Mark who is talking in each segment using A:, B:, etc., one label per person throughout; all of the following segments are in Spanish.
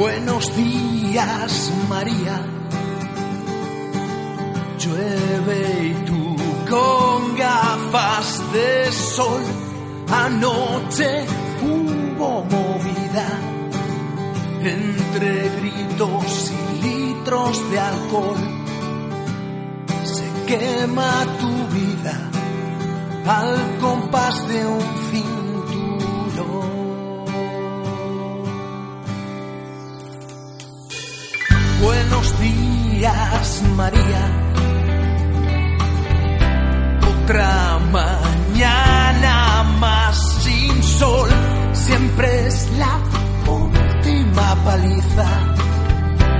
A: Buenos días, María. Llueve y tú con gafas de sol. Anoche hubo movida entre gritos y litros de alcohol. Se quema tu vida al compás de un cinturón. Días, María. Otra mañana más sin sol. Siempre es la última paliza.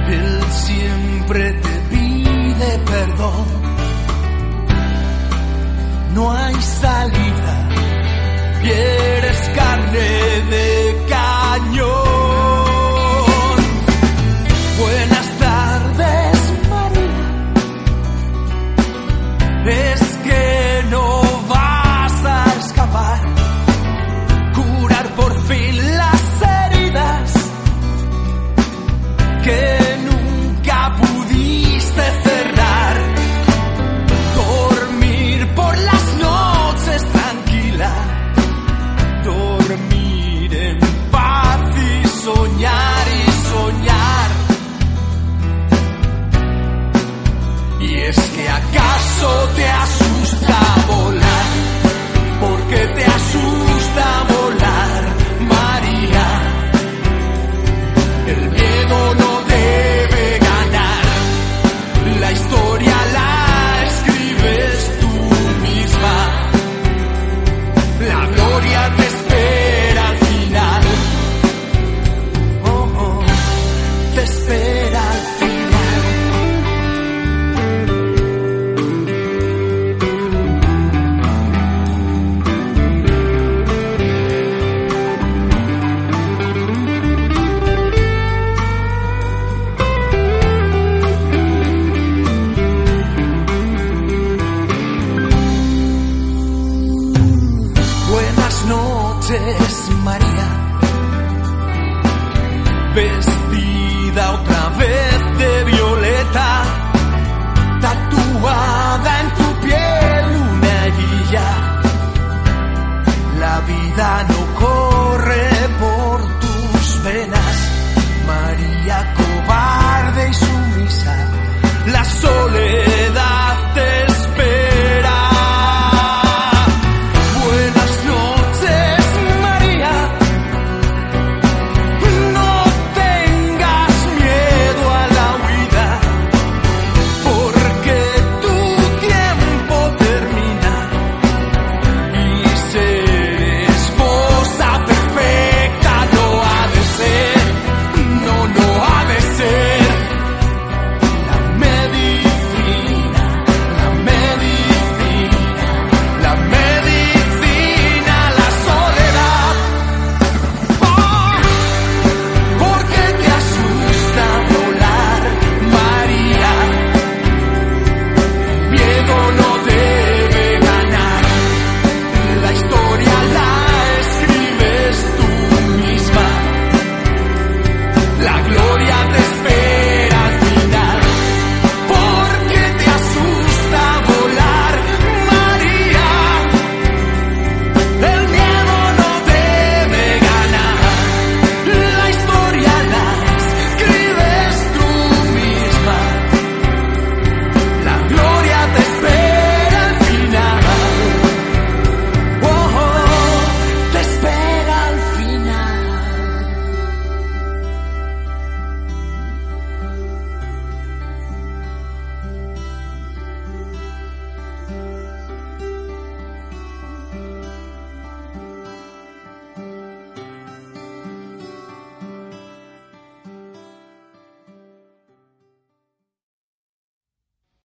A: Él siempre te pide perdón. No hay salida. Eres carne Es vestida otra vez de violeta, tatuada en tu piel una guía. La vida no corre